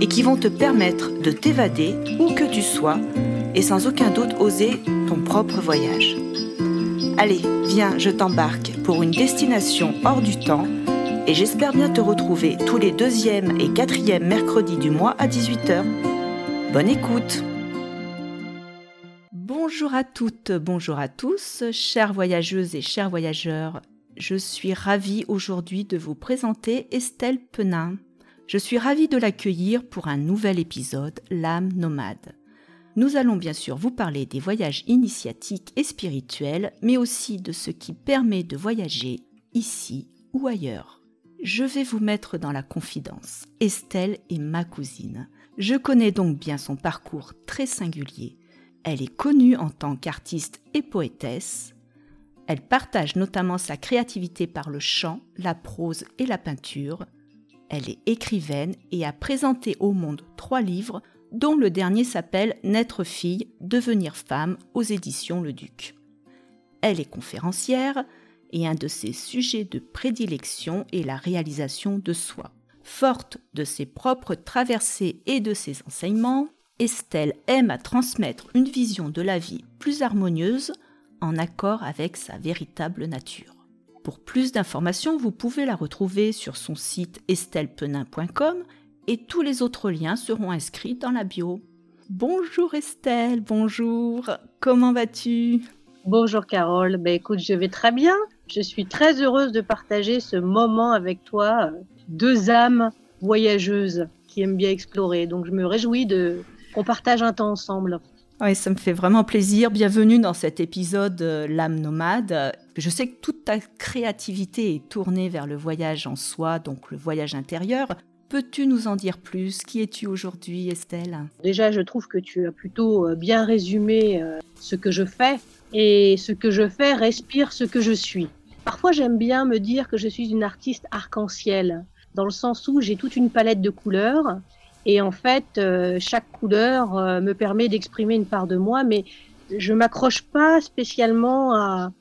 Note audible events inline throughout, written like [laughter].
et qui vont te permettre de t'évader où que tu sois et sans aucun doute oser ton propre voyage. Allez, viens, je t'embarque pour une destination hors du temps et j'espère bien te retrouver tous les deuxième et quatrième mercredis du mois à 18h. Bonne écoute Bonjour à toutes, bonjour à tous, chères voyageuses et chers voyageurs. Je suis ravie aujourd'hui de vous présenter Estelle Penin. Je suis ravie de l'accueillir pour un nouvel épisode, L'âme nomade. Nous allons bien sûr vous parler des voyages initiatiques et spirituels, mais aussi de ce qui permet de voyager ici ou ailleurs. Je vais vous mettre dans la confidence. Estelle est ma cousine. Je connais donc bien son parcours très singulier. Elle est connue en tant qu'artiste et poétesse. Elle partage notamment sa créativité par le chant, la prose et la peinture. Elle est écrivaine et a présenté au monde trois livres, dont le dernier s'appelle Naître fille, devenir femme aux éditions Le Duc. Elle est conférencière et un de ses sujets de prédilection est la réalisation de soi. Forte de ses propres traversées et de ses enseignements, Estelle aime à transmettre une vision de la vie plus harmonieuse en accord avec sa véritable nature. Pour plus d'informations, vous pouvez la retrouver sur son site estellepenin.com et tous les autres liens seront inscrits dans la bio. Bonjour Estelle, bonjour, comment vas-tu? Bonjour Carole, ben écoute, je vais très bien. Je suis très heureuse de partager ce moment avec toi, deux âmes voyageuses qui aiment bien explorer. Donc je me réjouis qu'on partage un temps ensemble. Oui, ça me fait vraiment plaisir. Bienvenue dans cet épisode euh, L'âme nomade. Je sais que toute ta créativité est tournée vers le voyage en soi, donc le voyage intérieur. Peux-tu nous en dire plus? Qui es-tu aujourd'hui, Estelle? Déjà, je trouve que tu as plutôt euh, bien résumé euh, ce que je fais. Et ce que je fais respire ce que je suis. Parfois, j'aime bien me dire que je suis une artiste arc-en-ciel, dans le sens où j'ai toute une palette de couleurs et en fait, euh, chaque couleur euh, me permet d'exprimer une part de moi, mais je m'accroche pas spécialement à,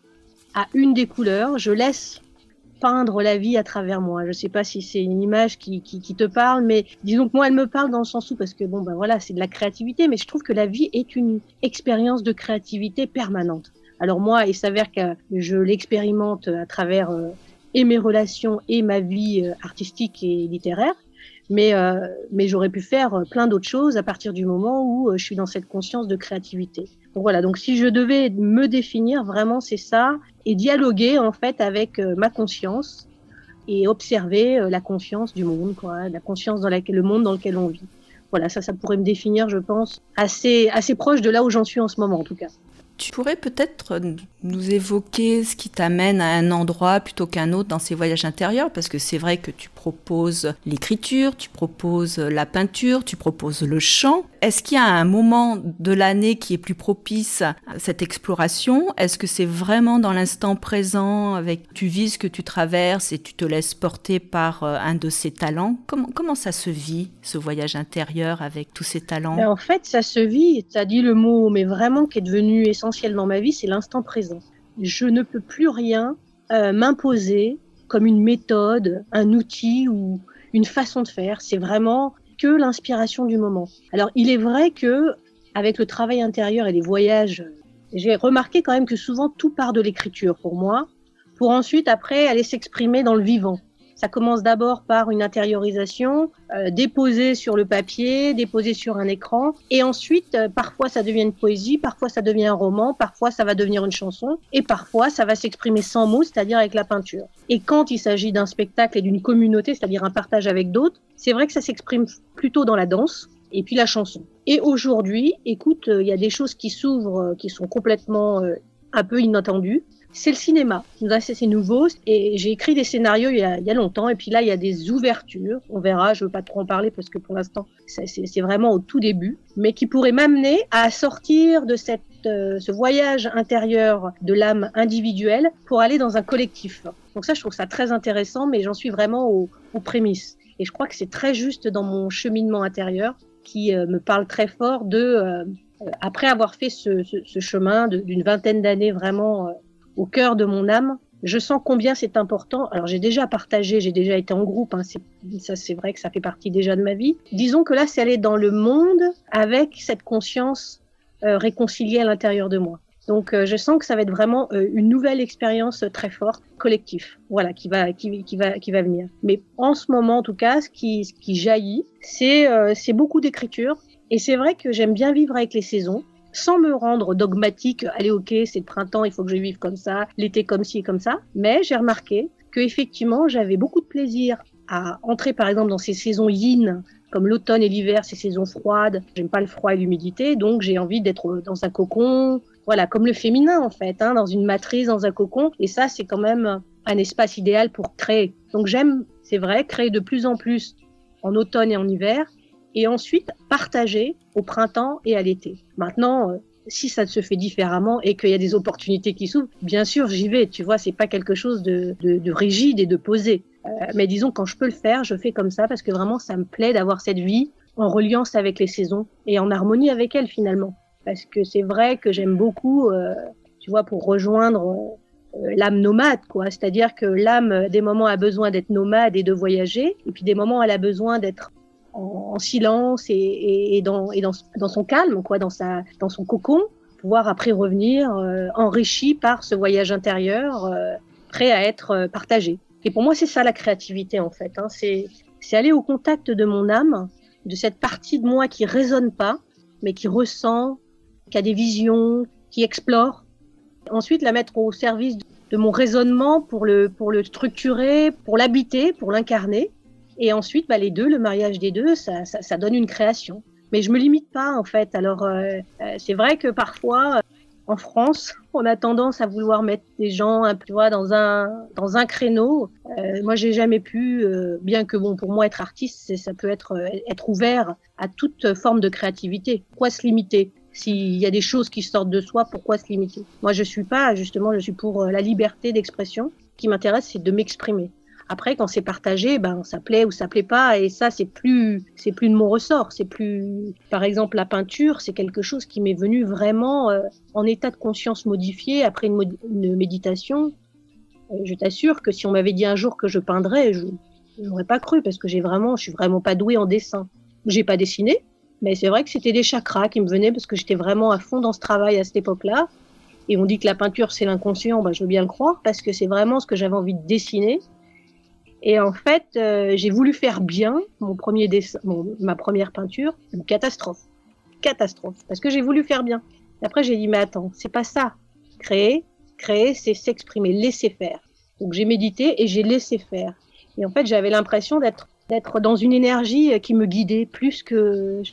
à, une des couleurs. Je laisse peindre la vie à travers moi. Je sais pas si c'est une image qui, qui, qui, te parle, mais disons que moi, elle me parle dans le sens où, parce que bon, ben voilà, c'est de la créativité, mais je trouve que la vie est une expérience de créativité permanente. Alors moi, il s'avère que je l'expérimente à travers euh, et mes relations et ma vie artistique et littéraire. Mais, euh, mais j'aurais pu faire euh, plein d'autres choses à partir du moment où euh, je suis dans cette conscience de créativité. Donc voilà, donc si je devais me définir, vraiment c'est ça, et dialoguer en fait avec ma conscience et observer la conscience du monde, quoi, la conscience dans laquelle, le monde dans lequel on vit. Voilà, ça, ça pourrait me définir, je pense, assez, assez proche de là où j'en suis en ce moment, en tout cas. Tu pourrais peut-être nous évoquer ce qui t'amène à un endroit plutôt qu'un autre dans ces voyages intérieurs, parce que c'est vrai que tu proposes l'écriture, tu proposes la peinture, tu proposes le chant. Est-ce qu'il y a un moment de l'année qui est plus propice à cette exploration? Est-ce que c'est vraiment dans l'instant présent, avec tu vis ce que tu traverses et tu te laisses porter par euh, un de ces talents? Comment, ça se vit, ce voyage intérieur avec tous ces talents? Ben, En fait, ça se vit, tu as dit le mot, mais vraiment qui est devenu essentiel dans ma vie, c'est l'instant présent. Je ne peux plus rien euh, m'imposer comme une méthode, un outil ou une façon de faire. C'est vraiment que l'inspiration du moment. Alors, il est vrai que avec le travail intérieur et les voyages, j'ai remarqué quand même que souvent tout part de l'écriture pour moi, pour ensuite après aller s'exprimer dans le vivant. Ça commence d'abord par une intériorisation, euh, déposée sur le papier, déposée sur un écran, et ensuite, euh, parfois ça devient une poésie, parfois ça devient un roman, parfois ça va devenir une chanson, et parfois ça va s'exprimer sans mots, c'est-à-dire avec la peinture. Et quand il s'agit d'un spectacle et d'une communauté, c'est-à-dire un partage avec d'autres, c'est vrai que ça s'exprime plutôt dans la danse, et puis la chanson. Et aujourd'hui, écoute, euh, il y a des choses qui s'ouvrent, qui sont complètement un peu inattendues. C'est le cinéma. C'est nouveau et j'ai écrit des scénarios il y, a, longtemps et puis là il y a des ouvertures. On verra, je veux pas trop en parler parce que pour l'instant c'est vraiment au tout début, mais qui pourraient m'amener à sortir de cette, euh, ce voyage intérieur de l'âme individuelle pour aller dans un collectif. Donc ça je trouve ça très intéressant, mais j'en suis vraiment aux, prémices. Et je crois que c'est très juste dans mon cheminement intérieur qui euh, me parle très fort de euh, après avoir fait ce chemin d'une vingtaine d'années vraiment au cœur de mon âme. Je sens combien c'est important. Alors j'ai déjà partagé, j'ai déjà été en groupe. Hein, ça c'est vrai que ça fait partie déjà de ma vie. Disons que là c'est aller dans le monde avec cette conscience euh, réconciliée à l'intérieur de moi. Donc euh, je sens que ça va être vraiment euh, une nouvelle expérience très forte, collective, voilà, qui va, qui, va, qui va venir. Mais en ce moment, en tout cas, ce qui, ce qui jaillit, c'est beaucoup d'écriture. Et c'est vrai que j'aime bien vivre avec les saisons sans me rendre dogmatique, allez ok, c'est le printemps, il faut que je vive comme ça, l'été comme ci et comme ça. Mais j'ai remarqué que effectivement, j'avais beaucoup de plaisir à entrer par exemple dans ces saisons yin, comme l'automne et l'hiver, ces saisons froides. J'aime pas le froid et l'humidité, donc j'ai envie d'être dans un cocon, voilà, comme le féminin en fait, hein, dans une matrice, dans un cocon. Et ça, c'est quand même un espace idéal pour créer. Donc j'aime, c'est vrai, créer de plus en plus en automne et en hiver, et ensuite partager au printemps et à l'été. Maintenant, euh, si ça se fait différemment et qu'il y a des opportunités qui s'ouvrent, bien sûr, j'y vais. Tu vois, c'est pas quelque chose de, de, rigide et de posé. Euh, mais disons, quand je peux le faire, je fais comme ça parce que vraiment, ça me plaît d'avoir cette vie en reliance avec les saisons et en harmonie avec elles finalement. Parce que c'est vrai que j'aime beaucoup, euh, tu vois, pour rejoindre l'âme nomade, quoi. C'est-à-dire que l'âme, des moments, a besoin d'être nomade et de voyager, et puis des moments, elle a besoin d'être en, silence et, dans, son calme, quoi, dans, son cocon, pouvoir après revenir euh, enrichi par ce voyage intérieur, euh, prêt à être euh, partagé. Et pour moi, c'est ça la créativité en fait. Hein. C'est, aller au contact de mon âme, de cette partie de moi qui résonne pas, mais qui ressent, qui a des visions, qui explore. Ensuite, la mettre au service de mon raisonnement pour le structurer, pour l'habiter, pour l'incarner. Et ensuite, bah, les deux, le mariage des deux, ça, donne une création. Mais je me limite pas en fait. Alors euh, euh c'est vrai que parfois euh, en France, [laughs] on a tendance à vouloir mettre des gens un peu dans un dans un créneau. Euh, moi, j'ai jamais pu, bien que bon pour moi être artiste, ça peut être être ouvert à toute forme de créativité. Pourquoi se limiter? S'il y a des choses qui sortent de soi, pourquoi se limiter? Moi, je suis pas justement, je suis pour la liberté d'expression. Ce qui m'intéresse, c'est de m'exprimer. Après, quand c'est partagé, ben ça plaît ou ça plaît pas, et ça c'est plus c'est plus de mon ressort. C'est plus, par exemple, la peinture, c'est quelque chose qui m'est venu vraiment euh, en état de conscience modifié après une, méditation. je t'assure que si on m'avait dit un jour que je peindrais, je n'aurais pas cru parce que j'ai vraiment, je suis vraiment pas douée en dessin. J'ai pas dessiné, mais c'est vrai que c'était des chakras qui me venaient parce que j'étais vraiment à fond dans ce travail à cette époque-là. Et on dit que la peinture c'est l'inconscient, ben, je veux bien le croire parce que c'est vraiment ce que j'avais envie de dessiner. Et en fait, euh, j'ai voulu faire bien mon premier dessin, ma première peinture, une catastrophe, catastrophe, parce que j'ai voulu faire bien. après, j'ai dit mais attends, c'est pas ça. Créer, créer, c'est s'exprimer, laisser faire. Donc j'ai médité et j'ai laissé faire. Et en fait, j'avais l'impression d'être d'être dans une énergie qui me guidait plus que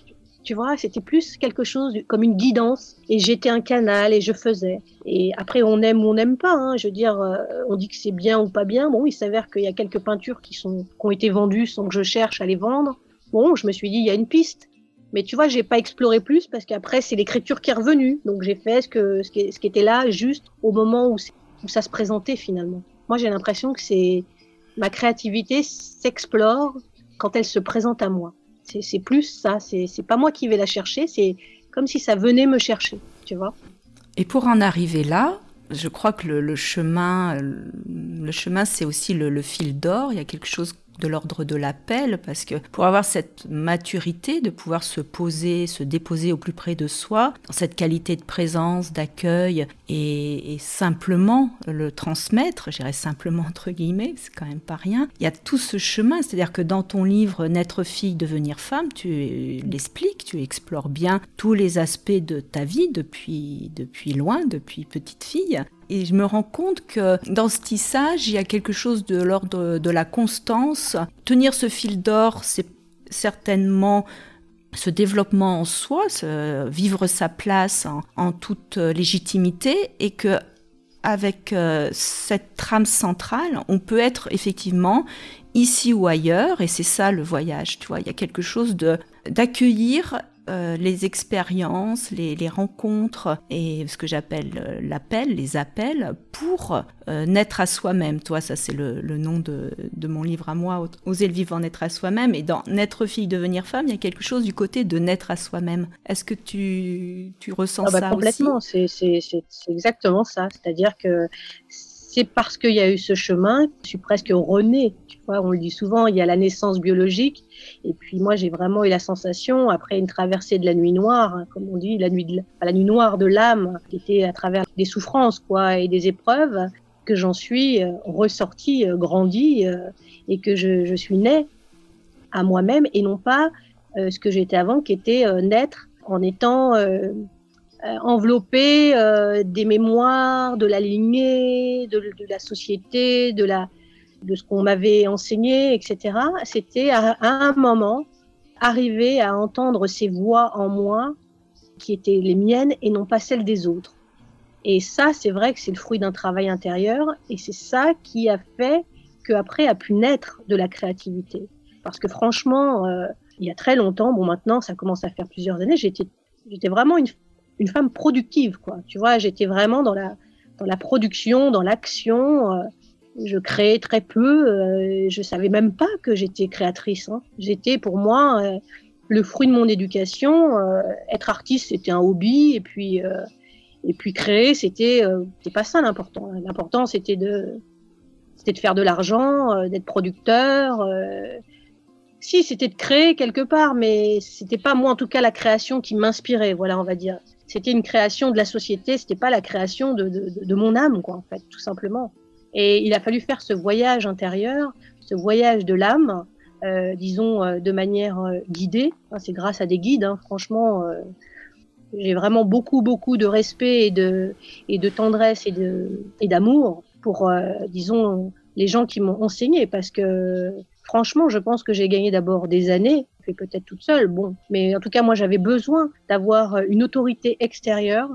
tu vois, c'était plus quelque chose comme une guidance. Et j'étais un canal et je faisais. Et après, on aime ou on n'aime pas. Hein. Je veux dire, euh, on dit que c'est bien ou pas bien. Bon, il s'avère qu'il y a quelques peintures qui sont qui ont été vendues sans que je cherche à les vendre. Bon, je me suis dit, il y a une piste. Mais tu vois, j'ai pas exploré plus parce qu'après, c'est l'écriture qui est revenue. Donc, j'ai fait ce, que, ce, qui, ce qui était là juste au moment où, où ça se présentait finalement. Moi, j'ai l'impression que c'est ma créativité s'explore quand elle se présente à moi. C'est plus ça. C'est pas moi qui vais la chercher. C'est comme si ça venait me chercher, tu vois. Et pour en arriver là, je crois que le, chemin, le chemin, c'est aussi le, le fil d'or. Il y a quelque chose de l'ordre de l'appel, parce que pour avoir cette maturité de pouvoir se poser, se déposer au plus près de soi, dans cette qualité de présence, d'accueil, et, simplement le transmettre, j'irais simplement entre guillemets, c'est quand même pas rien, il y a tout ce chemin, c'est-à-dire que dans ton livre Naître fille, devenir femme, tu l'expliques, tu explores bien tous les aspects de ta vie depuis, depuis loin, depuis petite fille, et je me rends compte que dans ce tissage, il y a quelque chose de l'ordre de la constance. Tenir ce fil d'or, c'est certainement ce développement en soi, vivre sa place en, toute légitimité, et que avec euh, cette trame centrale, on peut être effectivement ici ou ailleurs, et c'est ça le voyage, tu vois, il y a quelque chose de d'accueillir euh, les expériences, les, rencontres et ce que j'appelle euh, l'appel, les appels pour euh, naître à soi-même. Toi, ça c'est le, nom de, mon livre à moi, Oser le vivre, naître à soi-même. Et dans Naître fille, devenir femme, il y a quelque chose du côté de naître à soi-même. Est-ce que tu, tu ressens ah bah, ça complètement, c'est exactement ça. C'est-à-dire que c'est parce qu'il y a eu ce chemin, je suis presque renée. Tu vois, on le dit souvent, il y a la naissance biologique. Et puis moi, j'ai vraiment eu la sensation, après une traversée de la nuit noire, hein, comme on dit, la nuit, de, la nuit noire de l'âme, qui était à travers des souffrances quoi, et des épreuves, que j'en suis euh, ressortie, euh, grandie, euh, et que je, suis née à moi-même, et non pas ce que j'étais avant, qui était naître en étant euh, enveloppé euh, des mémoires, de la lignée, de, la société, de, la, de ce qu'on m'avait enseigné, etc. C'était à, un moment arriver à entendre ces voix en moi qui étaient les miennes et non pas celles des autres. Et ça, c'est vrai que c'est le fruit d'un travail intérieur et c'est ça qui a fait qu'après a pu naître de la créativité. Parce que franchement, euh, il y a très longtemps, bon maintenant ça commence à faire plusieurs années, j'étais vraiment une une femme productive, quoi. Tu vois, j'étais vraiment dans la, dans la production, dans l'action. Euh, je créais très peu. Euh, je savais même pas que j'étais créatrice. Hein. J'étais pour moi euh, le fruit de mon éducation. Euh, être artiste, c'était un hobby, et puis et puis créer, c'était c'est pas ça l'important. L'important, c'était de c'était de faire de l'argent, d'être producteur. si, c'était de créer quelque part, mais c'était pas moi en tout cas la création qui m'inspirait. Voilà, on va dire c'était une création de la société, c'était pas la création de, de, de, mon âme, quoi, en fait, tout simplement. Et il a fallu faire ce voyage intérieur, ce voyage de l'âme, euh, disons euh, de manière euh, guidée. c'est grâce à des guides, hein, franchement. Euh, j'ai vraiment beaucoup, beaucoup de respect et de, et de tendresse et de, et d'amour pour, disons, les gens qui m'ont enseigné, parce que franchement, je pense que j'ai gagné d'abord des années peut-être toute seule, bon. Mais en tout cas, moi, j'avais besoin d'avoir euh, une autorité extérieure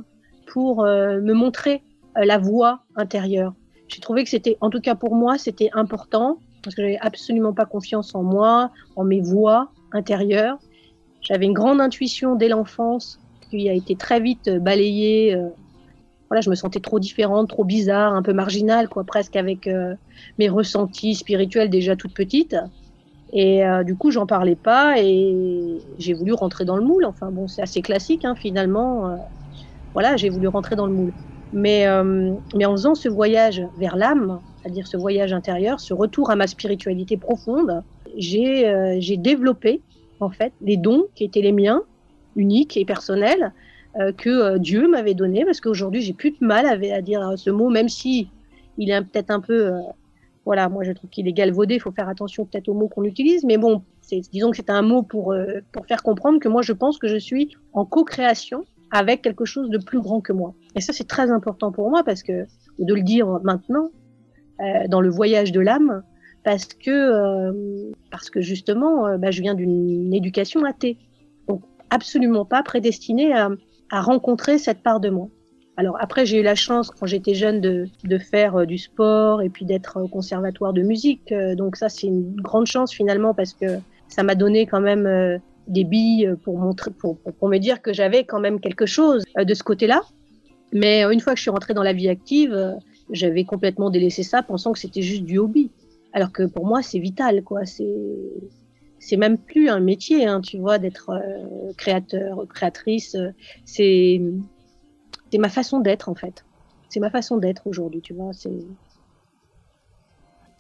pour euh, me montrer euh, la voie intérieure. J'ai trouvé que c'était, en tout cas pour moi, c'était important parce que j'avais absolument pas confiance en moi, en mes voies intérieures. J'avais une grande intuition dès l'enfance qui a été très vite balayée. voilà, je me sentais trop différente, trop bizarre, un peu marginale, quoi, presque avec mes ressentis spirituels déjà toute petite. Et euh, du coup, j'en parlais pas et j'ai voulu rentrer dans le moule. Enfin bon, c'est assez classique hein, finalement. Euh, voilà, j'ai voulu rentrer dans le moule. Mais, euh, mais en faisant ce voyage vers l'âme, c'est-à-dire ce voyage intérieur, ce retour à ma spiritualité profonde, j'ai développé en fait les dons qui étaient les miens, uniques et personnels, que Dieu m'avait donnés. Parce qu'aujourd'hui, j'ai plus de mal à, à, dire ce mot, même si il est peut-être un peu voilà, moi je trouve qu'il est galvaudé, il faut faire attention peut-être aux mots qu'on utilise, mais bon, disons que c'est un mot pour, euh, pour faire comprendre que moi je pense que je suis en co-création avec quelque chose de plus grand que moi. Et ça c'est très important pour moi parce que, de le dire maintenant, euh, dans le voyage de l'âme, parce que, euh, parce que justement, bah, je viens d'une éducation athée. Donc absolument pas prédestinée à, à rencontrer cette part de moi. Alors après, j'ai eu la chance quand j'étais jeune de, faire euh, du sport et puis d'être au conservatoire de musique. Euh, donc ça, c'est une grande chance finalement parce que ça m'a donné quand même euh, des billes pour montrer, pour, me dire que j'avais quand même quelque chose de ce côté-là. Mais une fois que je suis rentrée dans la vie active, j'avais complètement délaissé ça, pensant que c'était juste du hobby. Alors que pour moi, c'est vital, quoi. C'est c'est même plus un métier, hein, tu vois, d'être créateur, créatrice. C'est c'est ma façon d'être en fait. C'est ma façon d'être aujourd'hui, tu vois. C'est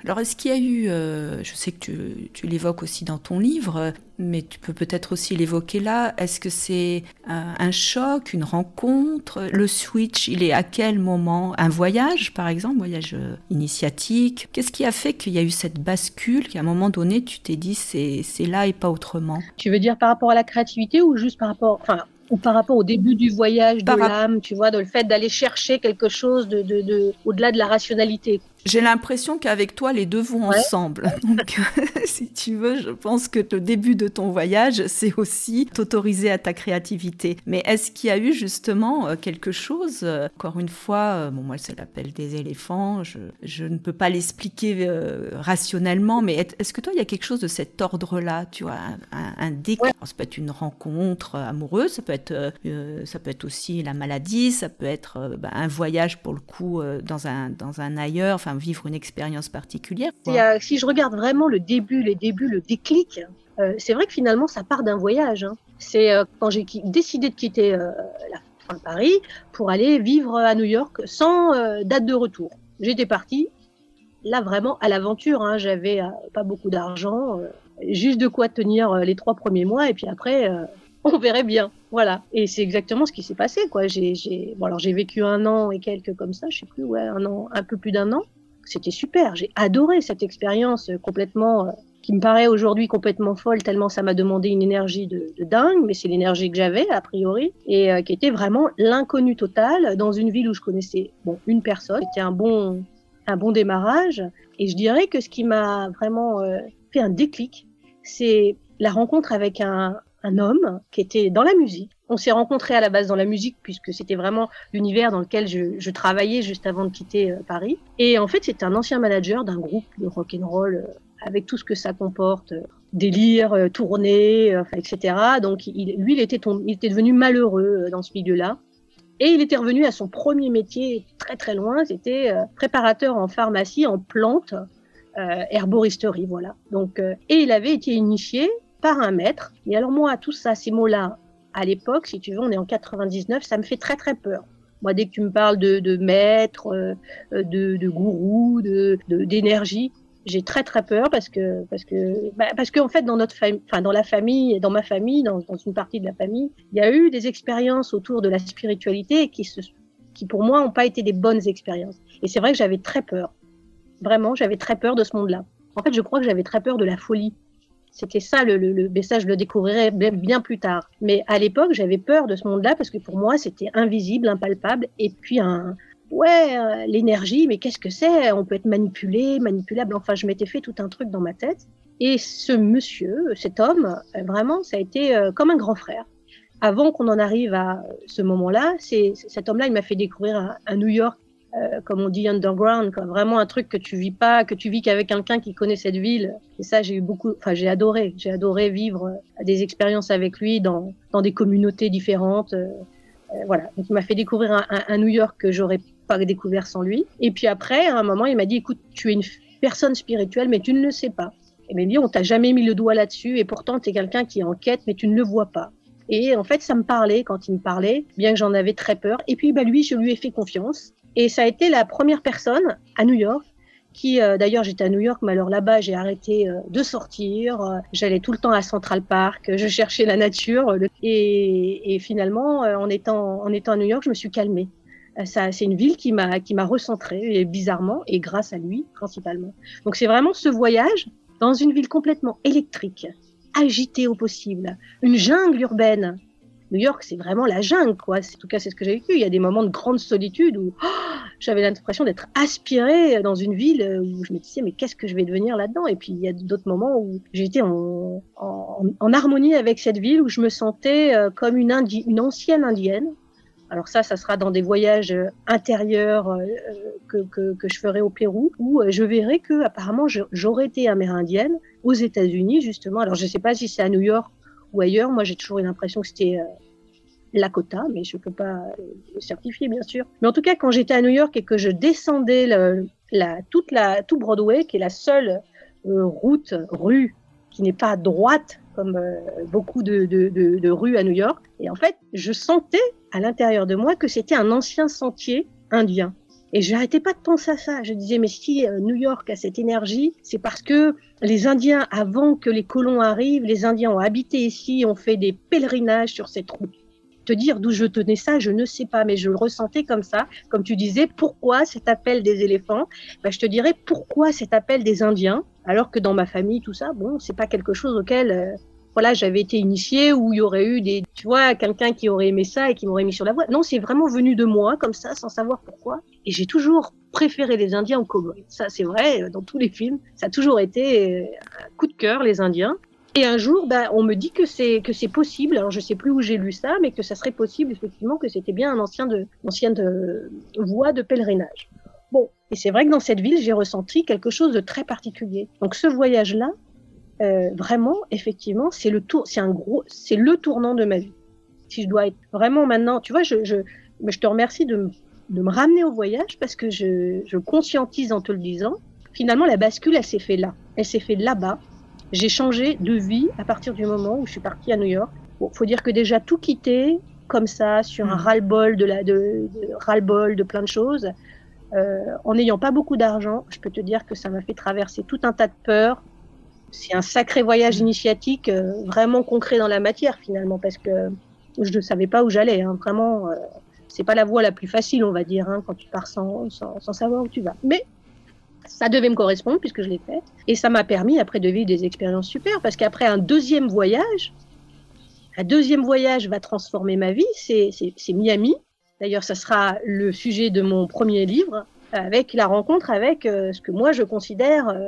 alors, est-ce qu'il y a eu, euh, je sais que tu, tu l'évoques aussi dans ton livre, mais tu peux peut-être aussi l'évoquer là, est-ce que c'est un, choc, une rencontre? Le switch, il est à quel moment? Un voyage, par exemple, voyage euh, initiatique? Qu'est-ce qui a fait qu'il y a eu cette bascule, qu'à un moment donné, tu t'es dit c'est là et pas autrement? Tu veux dire par rapport à la créativité ou juste par rapport, enfin, ou par rapport au début du voyage de l'âme, tu vois, dans le fait d'aller chercher quelque chose de, de, de au-delà de la rationalité. J'ai l'impression qu'avec toi, les deux vont ensemble. [laughs] Donc, si tu veux, je pense que le début de ton voyage, c'est aussi t'autoriser à ta créativité. Mais est-ce qu'il y a eu justement euh, quelque chose, euh, encore une fois, euh, bon, moi, c'est l'appel des éléphants, je, je, ne peux pas l'expliquer rationnellement, mais est-ce que toi, il y a quelque chose de cet ordre-là, tu vois, un, un déclic Ça peut être une rencontre amoureuse, ça peut être, ça peut être aussi la maladie, ça peut être bah, un voyage pour le coup dans un, dans un ailleurs, enfin, vivre une expérience particulière. si je regarde vraiment le début, les débuts, le déclic, euh, c'est vrai que finalement, ça part d'un voyage. Hein. C'est euh, quand j'ai décidé de quitter euh, la fin de Paris pour aller vivre à New York sans date de retour. J'étais partie, là vraiment à l'aventure. Hein. J'avais pas beaucoup d'argent, juste de quoi tenir les trois premiers mois, et puis après, [laughs] on verrait bien. Voilà. Et c'est exactement ce qui s'est passé. J'ai, bon, alors j'ai vécu un an et quelques comme ça, je sais plus, un an, un peu plus d'un an. C'était super. J'ai adoré cette expérience complètement, euh, qui me paraît aujourd'hui complètement folle, tellement ça m'a demandé une énergie de, dingue, mais c'est l'énergie que j'avais, a priori, et euh, qui était vraiment l'inconnu total dans une ville où je connaissais, bon, une personne. C'était un bon, un bon démarrage. Et je dirais que ce qui m'a vraiment euh, fait un déclic, c'est la rencontre avec un, un homme qui était dans la musique. On s'est rencontrés à la base dans la musique puisque c'était vraiment l'univers dans lequel je, travaillais juste avant de quitter euh, Paris. Et en fait, c'était un ancien manager d'un groupe de rock and roll euh, avec tout ce que ça comporte, euh, délire, tournée, etc. Donc, il, lui, il était, il était devenu malheureux dans ce milieu-là. Et il était revenu à son premier métier très très loin, c'était préparateur en pharmacie, en plantes, herboristerie, voilà. Donc, et il avait été initié par un maître. Et alors moi, tout ça, ces mots-là, à l'époque, si tu veux, on est en 99, ça me fait très très peur. Moi, dès que tu me parles de, maître, euh, de, de gourou, d'énergie, j'ai très très peur parce que parce que bah, parce qu'en fait dans notre famille, enfin dans la famille, dans ma famille, dans, une partie de la famille, il y a eu des expériences autour de la spiritualité qui qui pour moi n'ont pas été des bonnes expériences. Et c'est vrai que j'avais très peur. Vraiment, j'avais très peur de ce monde-là. En fait, je crois que j'avais très peur de la folie. C'était ça le, le, le, message, je le découvrirai bien plus tard. Mais à l'époque, j'avais peur de ce monde-là parce que pour moi, c'était invisible, impalpable, et puis un, ouais, euh, l'énergie, mais qu'est-ce que c'est? On peut être manipulé, manipulable. Enfin, je m'étais fait tout un truc dans ma tête. Et ce monsieur, cet homme, euh, vraiment, ça a été euh, comme un grand frère. Avant qu'on en arrive à ce moment-là, cet homme-là, il m'a fait découvrir un, un New York euh, comme on dit underground, quoi. vraiment un truc que tu vis pas, que tu vis qu'avec quelqu'un qui connaît cette ville. Et ça, j'ai eu beaucoup, enfin, j'ai adoré, j'ai adoré vivre euh, des expériences avec lui dans, dans des communautés différentes. Euh, voilà, donc il m'a fait découvrir un, un, New York que j'aurais pas découvert sans lui. Et puis après, à un moment, il m'a dit, écoute, tu es une personne spirituelle, mais tu ne le sais pas. Et bien dit, on t'a jamais mis le doigt là-dessus, et pourtant tu es quelqu'un qui est en quête, mais tu ne le vois pas. Et en fait, ça me parlait quand il me parlait, bien que j'en avais très peur. Et puis, bah, lui, je lui ai fait confiance. Et ça a été la première personne à New York qui, euh, d'ailleurs, j'étais à New York, mais alors là-bas, j'ai arrêté euh, de sortir. Euh, j'allais tout le temps à Central Park, je cherchais la nature. Et, et, finalement, en étant en étant à New York, je me suis calmée. Ça, c'est une ville qui m'a qui m'a recentrée, bizarrement, et grâce à lui principalement. Donc c'est vraiment ce voyage dans une ville complètement électrique, agitée au possible, une jungle urbaine New York, c'est vraiment la jungle, quoi. En tout cas, c'est ce que j'ai vécu. Il y a des moments de grande solitude où oh, j'avais l'impression d'être aspirée dans une ville où je me disais, mais qu'est-ce que je vais devenir là-dedans? Et puis, il y a d'autres moments où j'étais en, en, harmonie avec cette ville, où je me sentais euh, comme une, une ancienne indienne. Alors ça, ça sera dans des voyages euh, intérieurs euh, que, que, que, je ferai au Pérou, où je verrai que apparemment j'aurais été amérindienne aux États-Unis justement. Alors je ne sais pas si c'est à New York ou ailleurs. Moi, j'ai toujours eu l'impression que c'était euh, Lakota, mais je ne peux pas le certifier, bien sûr. Mais en tout cas, quand j'étais à New York et que je descendais la, toute la, tout Broadway, qui est la seule euh, route, rue, qui n'est pas droite, comme euh, beaucoup de, de, de, rues à New York, et en fait, je sentais à l'intérieur de moi que c'était un ancien sentier indien. Et j'arrêtais pas de penser à ça. Je disais, mais si euh, New York a cette énergie, c'est parce que les Indiens, avant que les colons arrivent, les Indiens ont habité ici, ont fait des pèlerinages sur cette route. Te dire d'où je tenais ça, je ne sais pas, mais je le ressentais comme ça. Comme tu disais, pourquoi cet appel des éléphants? Ben, Je te dirais pourquoi cet appel des Indiens, alors que dans ma famille, tout ça, bon, c'est pas quelque chose auquel euh, voilà, j'avais été initiée ou il y aurait eu des, tu vois, quelqu'un qui aurait aimé ça et qui m'aurait mis sur la voie. Non, c'est vraiment venu de moi, comme ça, sans savoir pourquoi. Et j'ai toujours préféré les Indiens aux cowboys. Ça, c'est vrai, dans tous les films. Ça a toujours été un coup de cœur, les Indiens. Et un jour, ben, on me dit que c'est que c'est possible. Alors je sais plus où j'ai lu ça, mais que ça serait possible effectivement que c'était bien un ancien de ancienne de, voie de pèlerinage. Bon, et c'est vrai que dans cette ville, j'ai ressenti quelque chose de très particulier. Donc ce voyage-là, euh, vraiment, effectivement, c'est le tour, c'est un gros, c'est le tournant de ma vie. Si je dois être vraiment maintenant, tu vois, je, je, mais je te remercie de, de me ramener au voyage parce que je, je conscientise en te le disant. Finalement, la bascule, elle s'est fait là. Elle s'est fait là-bas j'ai changé de vie à partir du moment où je suis partie à New York. Bon, faut dire que déjà tout quitter comme ça sur un mm. ras-le-bol de la de, de ras-le-bol de plein de choses, euh, en n'ayant pas beaucoup d'argent, je peux te dire que ça m'a fait traverser tout un tas de peurs. C'est un sacré voyage mm. initiatique, euh, vraiment concret dans la matière finalement, parce que je ne savais pas où j'allais. Hein, vraiment, euh, c'est pas la voie la plus facile, on va dire, hein, quand tu pars sans, sans, sans savoir où tu vas. Mais ça devait me correspondre puisque je l'ai fait. Et ça m'a permis après de vivre des expériences super parce qu'après un deuxième voyage, un deuxième voyage va transformer ma vie, c'est Miami. D'ailleurs, ça sera le sujet de mon premier livre avec la rencontre avec euh, ce que moi je considère euh,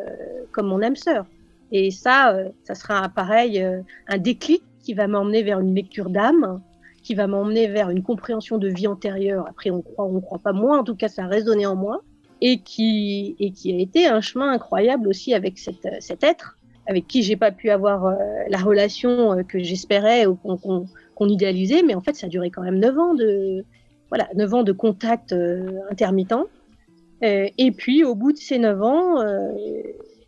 comme mon âme sœur. Et ça, euh, ça sera pareil, un déclic qui va m'emmener vers une lecture d'âme, qui va m'emmener vers une compréhension de vie antérieure. Après, on croit, on croit pas moi, en tout cas, ça a résonné en moi et qui, a été un chemin incroyable aussi avec cette, cet être avec qui j'ai pas pu avoir euh, la relation euh, que j'espérais ou qu'on idéalisait, mais en fait ça a duré quand même neuf ans de voilà neuf ans de contact euh, intermittent. et puis au bout de ces neuf ans,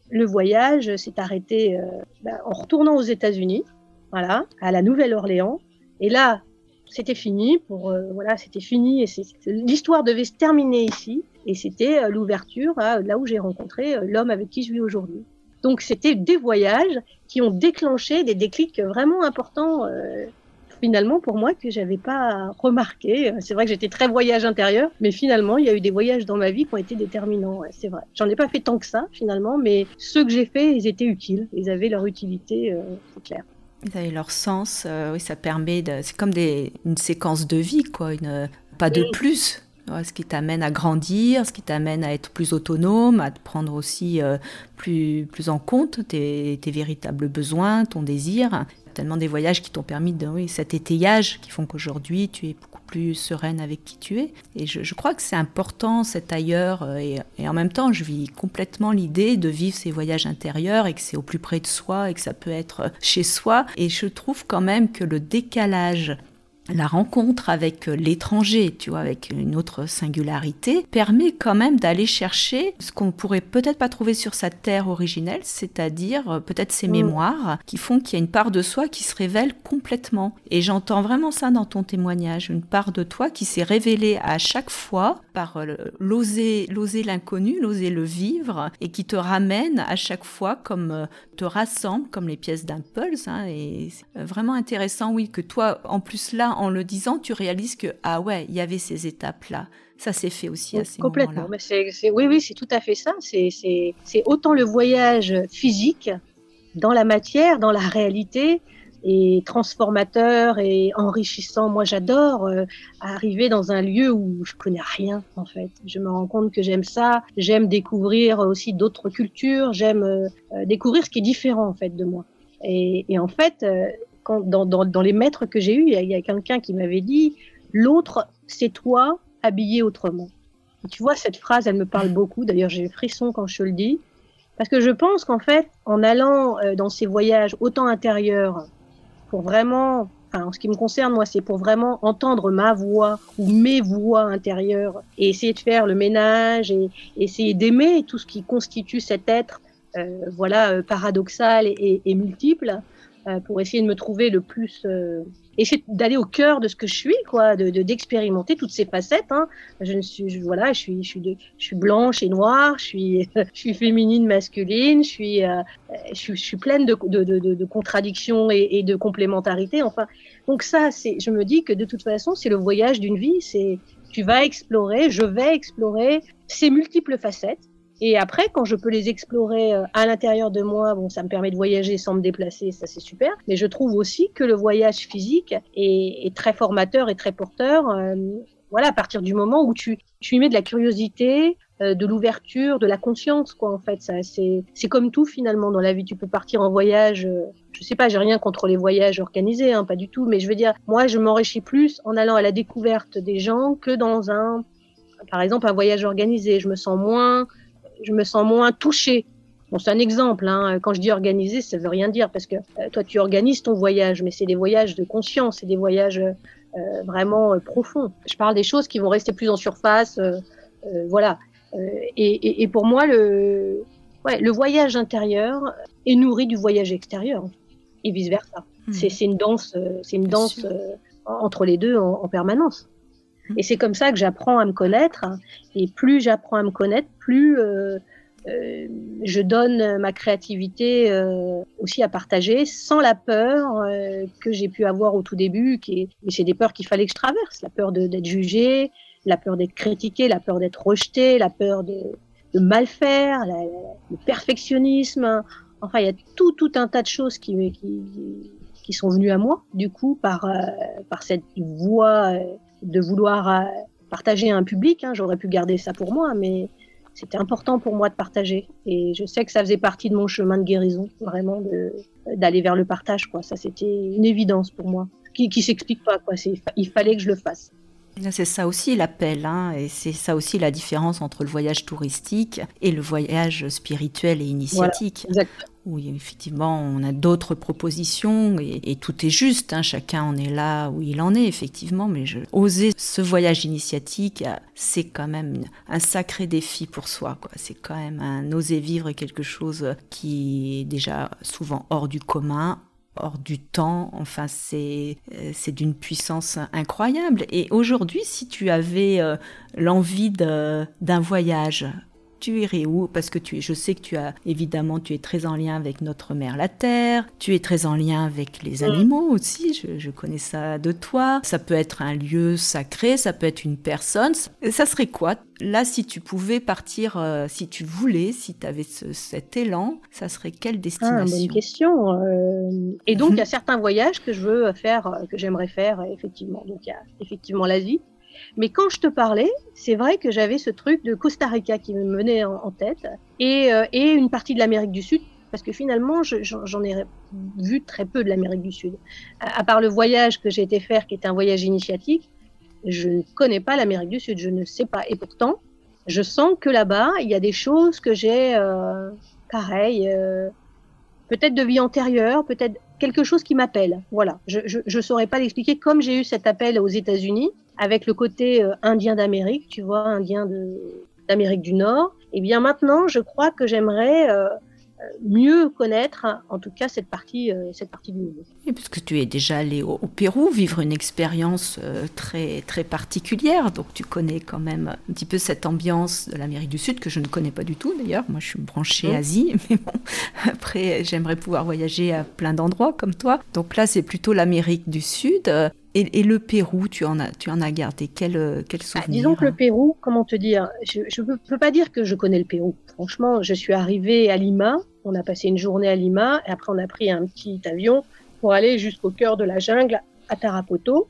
le voyage s'est arrêté bah, en retournant aux États-Unis, voilà, à la Nouvelle-Orléans. Et là, c'était fini pour voilà, c'était fini et l'histoire devait se terminer ici. Et c'était euh, l'ouverture là où j'ai rencontré euh, l'homme avec qui je vis aujourd'hui. Donc c'était des voyages qui ont déclenché des déclics vraiment importants euh, finalement pour moi que j'avais pas remarqué. C'est vrai que j'étais très voyage intérieur, mais finalement il y a eu des voyages dans ma vie qui ont été déterminants. c'est vrai. J'en ai pas fait tant que ça finalement, mais ceux que j'ai faits, ils étaient utiles. Ils avaient leur utilité, c'est clair. Ils avaient leur sens. oui, ça permet de. C'est comme des... une séquence de vie, quoi. Une pas de plus ce qui t'amène à grandir, ce qui t'amène à être plus autonome, à te prendre aussi euh, plus, plus en compte tes, véritables besoins, ton désir. Tellement des voyages qui t'ont permis de, oui, cet étayage qui font qu'aujourd'hui tu es beaucoup plus sereine avec qui tu es. Et je, je crois que c'est important cet ailleurs euh, et, et, en même temps je vis complètement l'idée de vivre ces voyages intérieurs et que c'est au plus près de soi et que ça peut être chez soi. Et je trouve quand même que le décalage la rencontre avec euh, l'étranger, tu vois, avec une autre singularité, permet quand même d'aller chercher ce qu'on pourrait peut-être pas trouver sur sa terre originelle, c'est-à-dire euh, peut-être ses mm. mémoires qui font qu'il y a une part de soi qui se révèle complètement. Et j'entends vraiment ça dans ton témoignage, une part de toi qui s'est révélée à chaque fois par euh, l'oser, l'oser l'inconnu, l'oser le vivre, et qui te ramène à chaque fois comme te rassemble comme les pièces d'un pulse. Hein, et c'est vraiment intéressant, oui, que toi, en plus là, en le disant, tu réalises que, ah ouais, il y avait ces étapes-là. Ça s'est fait aussi à ces Complètement. Mais oui, oui, c'est tout à fait ça. C'est autant le voyage physique dans la matière, dans la réalité, et transformateur et enrichissant. Moi, j'adore euh, arriver dans un lieu où je connais rien, en fait. Je me rends compte que j'aime ça. J'aime découvrir aussi d'autres cultures. J'aime euh, euh, découvrir ce qui est différent, en fait, de moi. Et, et en fait, dans, les maîtres que j'ai eus, il y a, quelqu'un qui m'avait dit l'autre, c'est toi habillé autrement. Tu vois, cette phrase, elle me parle beaucoup. D'ailleurs, j'ai frisson quand je le dis. Parce que je pense qu'en fait, en allant euh, dans ces voyages autant intérieurs, pour vraiment, enfin, en ce qui me concerne, moi, c'est pour vraiment entendre ma voix ou mes voix intérieures et essayer de faire le ménage et essayer d'aimer tout ce qui constitue cet être, euh, voilà, euh, paradoxal et multiple. Euh, pour essayer de me trouver le plus, euh, essayer d'aller au cœur de ce que je suis, quoi, de d'expérimenter toutes ces facettes. Hein. Je ne suis, je, voilà, je suis, je suis, de, je suis blanche et noire, je suis, [laughs] je suis féminine, masculine, je suis, euh, je, suis je suis pleine de, de, de, contradictions et, et, de complémentarité. Enfin, donc ça, c'est, je me dis que de toute façon, c'est le voyage d'une vie. C'est, tu vas explorer, je vais explorer ces multiples facettes Et après, quand je peux les explorer euh, à l'intérieur de moi, bon, ça me permet de voyager sans me déplacer, ça c'est super. Mais je trouve aussi que le voyage physique est, très formateur et très porteur. Euh, voilà, à partir du moment où tu, tu y mets de la curiosité, euh, de l'ouverture, de la conscience, quoi, en fait. Ça, c'est, c'est comme tout finalement dans la vie. Tu peux partir en voyage. Euh, je sais pas, j'ai rien contre les voyages organisés, hein, pas du tout. Mais je veux dire, moi, je m'enrichis plus en allant à la découverte des gens que dans un, par exemple, un voyage organisé. Je me sens moins, je me sens moins touchée. Bon, c'est un exemple. Hein. Quand je dis organisé, ça veut rien dire parce que euh, toi, tu organises ton voyage, mais c'est des voyages de conscience, c'est des voyages euh, vraiment profonds. Je parle des choses qui vont rester plus en surface. voilà. Euh, et, et, pour moi, le, ouais, le voyage intérieur est nourri du voyage extérieur et vice versa. Hmm. C'est une danse, c'est une danse euh, entre les deux en, en permanence. Et c'est comme ça que j'apprends à me connaître. Et plus j'apprends à me connaître, plus euh, euh, je donne ma créativité euh, aussi à partager sans la peur euh, que j'ai pu avoir au tout début. Qui c'est des peurs qu'il fallait que je traverse. La peur d'être jugé, la peur d'être critiqué, la peur d'être rejeté, la peur de, de mal faire, le perfectionnisme. Enfin, il y a tout, tout un tas de choses qui, qui, qui sont venues à moi, du coup, par, euh, par cette voie euh, de vouloir euh, partager un public. Hein. J'aurais pu garder ça pour moi, mais c'était important pour moi de partager. Et je sais que ça faisait partie de mon chemin de guérison, vraiment, d'aller vers le partage. Quoi. Ça, c'était une évidence pour moi, qui, qui s'explique pas. Quoi. Il fallait que je le fasse. C'est ça aussi l'appel, hein, et c'est ça aussi la différence entre le voyage touristique et le voyage spirituel et initiatique. Voilà, où effectivement on a d'autres propositions et, tout est juste, hein, chacun en est là où il en est effectivement, mais je, oser ce voyage initiatique, c'est quand même un sacré défi pour soi. C'est quand même un oser vivre quelque chose qui est déjà souvent hors du commun, hors du temps. Enfin, c'est euh, c'est d'une puissance incroyable. Et aujourd'hui, si tu avais euh, l'envie d'un voyage tu irais où? Parce que tu, je sais que tu as, évidemment, tu es très en lien avec notre mère la Terre, tu es très en lien avec les animaux aussi, je, connais ça de toi. Ça peut être un lieu sacré, ça peut être une personne. Ça serait quoi? Là, si tu pouvais partir, euh, si tu voulais, si tu avais cet élan, ça serait quelle destination ah, Bonne question. Euh, et donc, il y a certains voyages que je veux faire, euh, que j'aimerais faire, effectivement. Donc, il y a effectivement l'Asie. Mais quand je te parlais, c'est vrai que j'avais ce truc de Costa Rica qui me menait en, tête et, euh, et, une partie de l'Amérique du Sud. Parce que finalement, j'en ai vu très peu de l'Amérique du Sud. À, part le voyage que j'ai été faire, qui était un voyage initiatique, je ne connais pas l'Amérique du Sud, je ne sais pas. Et pourtant, je sens que là-bas, il y a des choses que j'ai, euh, pareil, euh, peut-être de vie antérieure, peut-être quelque chose qui m'appelle. Voilà, je ne saurais pas l'expliquer. Comme j'ai eu cet appel aux États-Unis, avec le côté euh, indien d'Amérique, tu vois, indien d'Amérique du Nord, et eh bien maintenant, je crois que j'aimerais euh, mieux connaître, en tout cas, cette partie, euh, cette partie du monde. Oui, puisque tu es déjà allé au, Pérou vivre une expérience très, très particulière, donc tu connais quand même un petit peu cette ambiance de l'Amérique du Sud que je ne connais pas du tout d'ailleurs. Moi, je suis branchée mmh. Asie, [laughs] mais bon, après, j'aimerais pouvoir voyager à plein d'endroits comme toi. Donc là, c'est plutôt l'Amérique du Sud. Et, le Pérou, tu en as, tu en as gardé quel, quel souvenir ah, Disons que le Pérou, comment te dire Je ne peux, pas dire que je connais le Pérou. Franchement, je suis arrivée à Lima, on a passé une journée à Lima, et après on a pris un petit avion pour aller jusqu'au cœur de la jungle, à Tarapoto.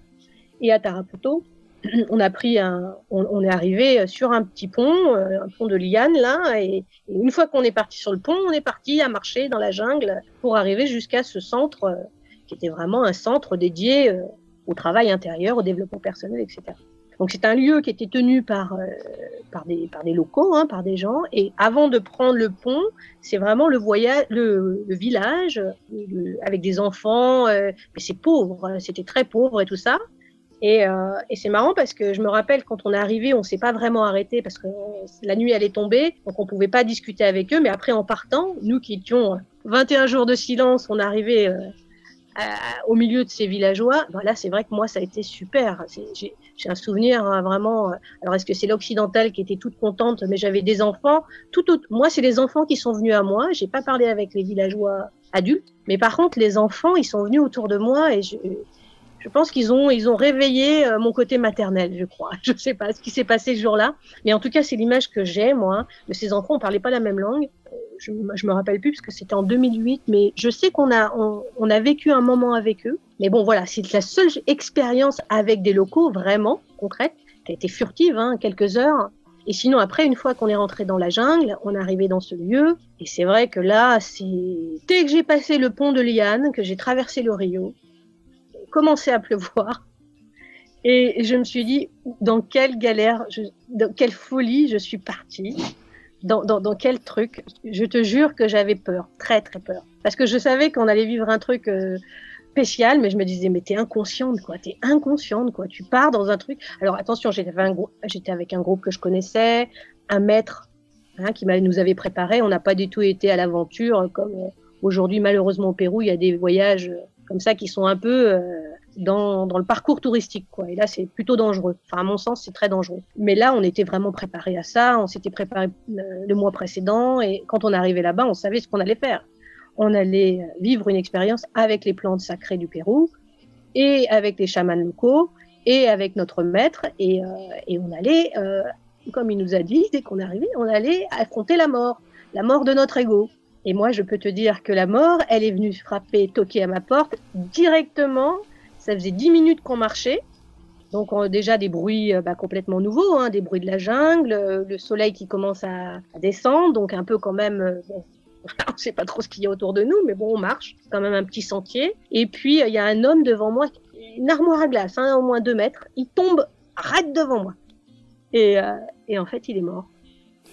Et à Tarapoto, [clears throat] on a pris un, on, est arrivé sur un petit pont, euh, un pont de liane là, et, une fois qu'on est parti sur le pont, on est parti à marcher dans la jungle pour arriver jusqu'à ce centre euh, qui était vraiment un centre dédié euh, au travail intérieur, au développement personnel, etc. Donc c'est un lieu qui était tenu par, euh, par, des, par des locaux, hein, par des gens. Et avant de prendre le pont, c'est vraiment le voyage, le, village avec des enfants. Euh, mais c'est pauvre, hein, c'était très pauvre et tout ça. Et, euh, et c'est marrant parce que je me rappelle quand on est arrivé, on s'est pas vraiment arrêté parce que la nuit allait tomber, donc on pouvait pas discuter avec eux. Mais après en partant, nous qui étions 21 jours de silence, on arrivait au milieu de ces villageois, ben là, c'est vrai que moi, ça a été super. J'ai un souvenir hein, vraiment. Euh, alors, est-ce que c'est l'occidental qui était toute contente, mais j'avais des enfants. Tout, moi, c'est les enfants qui sont venus à moi. J'ai pas parlé avec les villageois adultes, mais par contre, les enfants, ils sont venus autour de moi et je, Je pense qu'ils ont, ils ont réveillé euh, mon côté maternel, je crois. [laughs] Je ne sais pas ce qui s'est passé ce jour-là, mais en tout cas, c'est l'image que j'ai, moi, de ces enfants. On parlait pas la même langue. Euh, je, je me rappelle plus parce que c'était en 2008, mais je sais qu'on a, on, a vécu un moment avec eux. Mais bon, voilà, c'est la seule expérience avec des locaux vraiment concrète a été furtive, hein, quelques heures. Et sinon, après, une fois qu'on est rentré dans la jungle, on est arrivé dans ce lieu. Et c'est vrai que là, c'est dès que j'ai passé le pont de Liane, que j'ai traversé le Rio, commencé à pleuvoir. Et je me suis dit, dans quelle galère, dans quelle folie je suis partie, dans, dans, dans, quel truc. Je te jure que j'avais peur, très très peur. Parce que je savais qu'on allait vivre un truc euh, spécial, mais je me disais, mais t'es inconsciente, quoi, t'es inconsciente, quoi. Tu pars dans un truc. Alors attention, j'étais avec un groupe que je connaissais, un maître hein, qui nous avait préparé. On n'a pas du tout été à l'aventure comme euh, aujourd'hui, malheureusement, au Pérou, il y a des voyages comme ça qui sont un peu euh, dans, dans, le parcours touristique quoi. Et là c'est plutôt dangereux. Enfin à mon sens c'est très dangereux. Mais là on était vraiment préparé à ça. On s'était préparé euh, le mois précédent. Et quand on arrivait là-bas on savait ce qu'on allait faire. On allait vivre une expérience avec les plantes sacrées du Pérou et avec les chamans locaux et avec notre maître. Et, euh, et on allait comme il nous a dit dès qu'on arrivait on allait affronter la mort. La mort de notre ego et moi, je peux te dire que la mort, elle est venue frapper, toquer à ma porte directement. Ça faisait dix minutes qu'on marchait. Donc déjà des bruits euh, bah, complètement nouveaux, hein, des bruits de la jungle, euh, le soleil qui commence à, descendre, donc un peu quand même, euh, [laughs] on ne sait pas trop ce qu'il y a autour de nous, mais bon, on marche, quand même un petit sentier. Et puis il y a un homme devant moi, une armoire à glace, hein, au moins deux mètres, il tombe raide devant moi. Euh, et en fait, il est mort.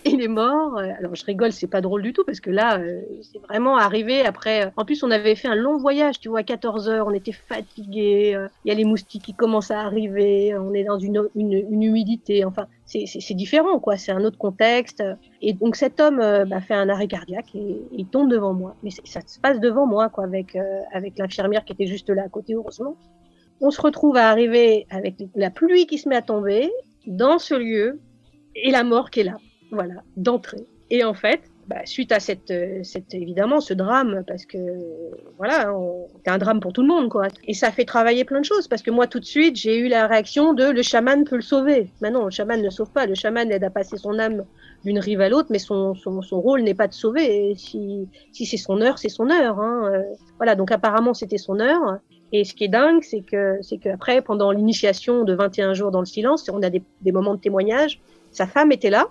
[laughs] il est mort. Euh, alors je rigole, c'est pas drôle du tout parce que là, euh, c'est vraiment arrivé après. Euh, en plus, on avait fait un long voyage, tu vois, à 14 heures, on était fatigués. Il y a les moustiques qui commencent à arriver. On est dans une humidité. Enfin, c'est différent, quoi. C'est un autre contexte. Et donc cet homme bah, fait un arrêt cardiaque et il tombe devant moi. Mais ça se passe devant moi, quoi, avec avec l'infirmière qui était juste là à côté, heureusement. On se retrouve à arriver avec la pluie qui se met à tomber dans ce lieu et la mort qui est là voilà, d'entrée. Et en fait, bah, suite à cette, euh, cette, évidemment ce drame, parce que voilà, c'est un drame pour tout le monde, quoi. Et ça fait travailler plein de choses, parce que moi tout de suite j'ai eu la réaction de le chaman peut le sauver. Maintenant, le chaman ne sauve pas, le chaman aide à passer son âme d'une rive à l'autre, mais son, son, son rôle n'est pas de sauver. Si, si c'est son heure, c'est son heure. Hein. Euh, voilà, donc apparemment c'était son heure. Et ce qui est dingue, c'est que c'est qu'après, pendant l'initiation de 21 jours dans le silence, on a des, des moments de témoignage. Sa femme était là,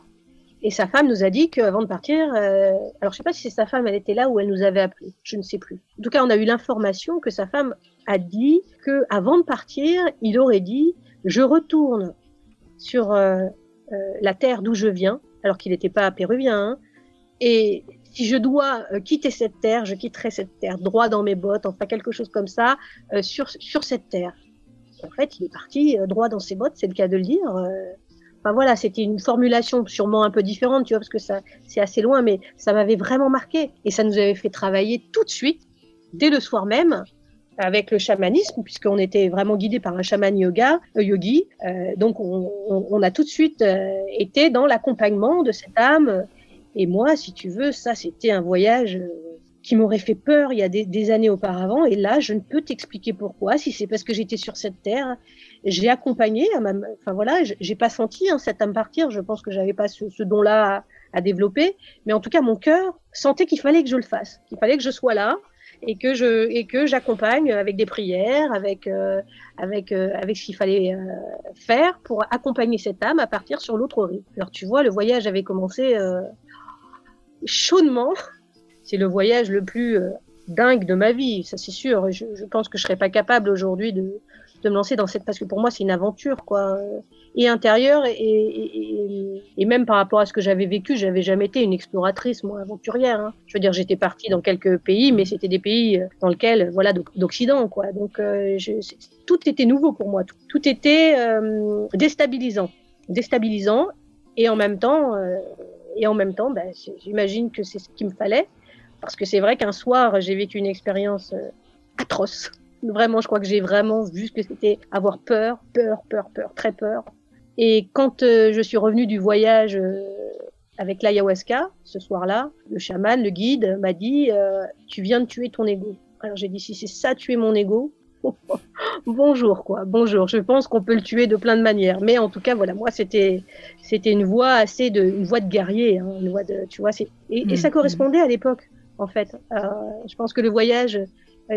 et sa femme nous a dit qu'avant de partir, euh, alors je sais pas si c'est sa femme, elle était là ou elle nous avait appelé, je ne sais plus. En tout cas, on a eu l'information que sa femme a dit que avant de partir, il aurait dit je retourne sur euh, euh, la terre d'où je viens, alors qu'il n'était pas péruvien. Hein, et si je dois euh, quitter cette terre, je quitterai cette terre droit dans mes bottes, enfin quelque chose comme ça, euh, sur sur cette terre. En fait, il est parti droit dans ses bottes, c'est le cas de le dire. Enfin voilà, c'était une formulation sûrement un peu différente, tu vois, parce que ça, c'est assez loin, mais ça m'avait vraiment marqué. Et ça nous avait fait travailler tout de suite, dès le soir même, avec le chamanisme, puisqu'on était vraiment guidé par un chaman yoga, euh, yogi. Euh, donc on, a tout de suite euh, été dans l'accompagnement de cette âme. Et moi, si tu veux, ça, c'était un voyage qui m'aurait fait peur il y a des, années auparavant. Et là, je ne peux t'expliquer pourquoi. Si c'est parce que j'étais sur cette terre, j'ai accompagné. Enfin voilà, j'ai pas senti hein, cette âme partir. Je pense que j'avais pas ce, don-là à, développer. Mais en tout cas, mon cœur sentait qu'il fallait que je le fasse, qu'il fallait que je sois là et que je et que j'accompagne avec des prières, avec euh, avec euh, avec ce qu'il fallait euh, faire pour accompagner cette âme à partir sur l'autre rive. Alors tu vois, le voyage avait commencé chaudement c'est le voyage le plus dingue de ma vie, ça c'est sûr. Je, je, pense que je serais pas capable aujourd'hui de, de, me lancer dans cette parce que pour moi c'est une aventure quoi, et intérieure et, et, même par rapport à ce que j'avais vécu, j'avais jamais été une exploratrice moi aventurière. Hein. Je veux dire, j'étais partie dans quelques pays, mais c'était des pays euh, dans lesquels voilà d'Occident quoi. Donc euh, tout était nouveau pour moi, tout, était euh, déstabilisant, déstabilisant et en même temps. Et en même temps, ben, j'imagine que c'est ce qu'il me fallait. Parce que c'est vrai qu'un soir, j'ai vécu une expérience atroce. Vraiment, je crois que j'ai vraiment vu ce que c'était avoir peur, peur, peur, peur, très peur. Et quand euh, je suis revenue du voyage euh, avec l'ayahuasca, ce soir-là, le chaman, le guide, m'a dit euh, Tu viens de tuer ton ego. Alors j'ai dit Si c'est ça, tuer mon ego, [laughs] bonjour quoi, bonjour. Je pense qu'on peut le tuer de plein de manières, mais en tout cas voilà, moi c'était c'était une voix assez de une voix de guerrier, hein, une voix de tu vois, et, et, ça mm, correspondait à l'époque en fait. Je pense que le voyage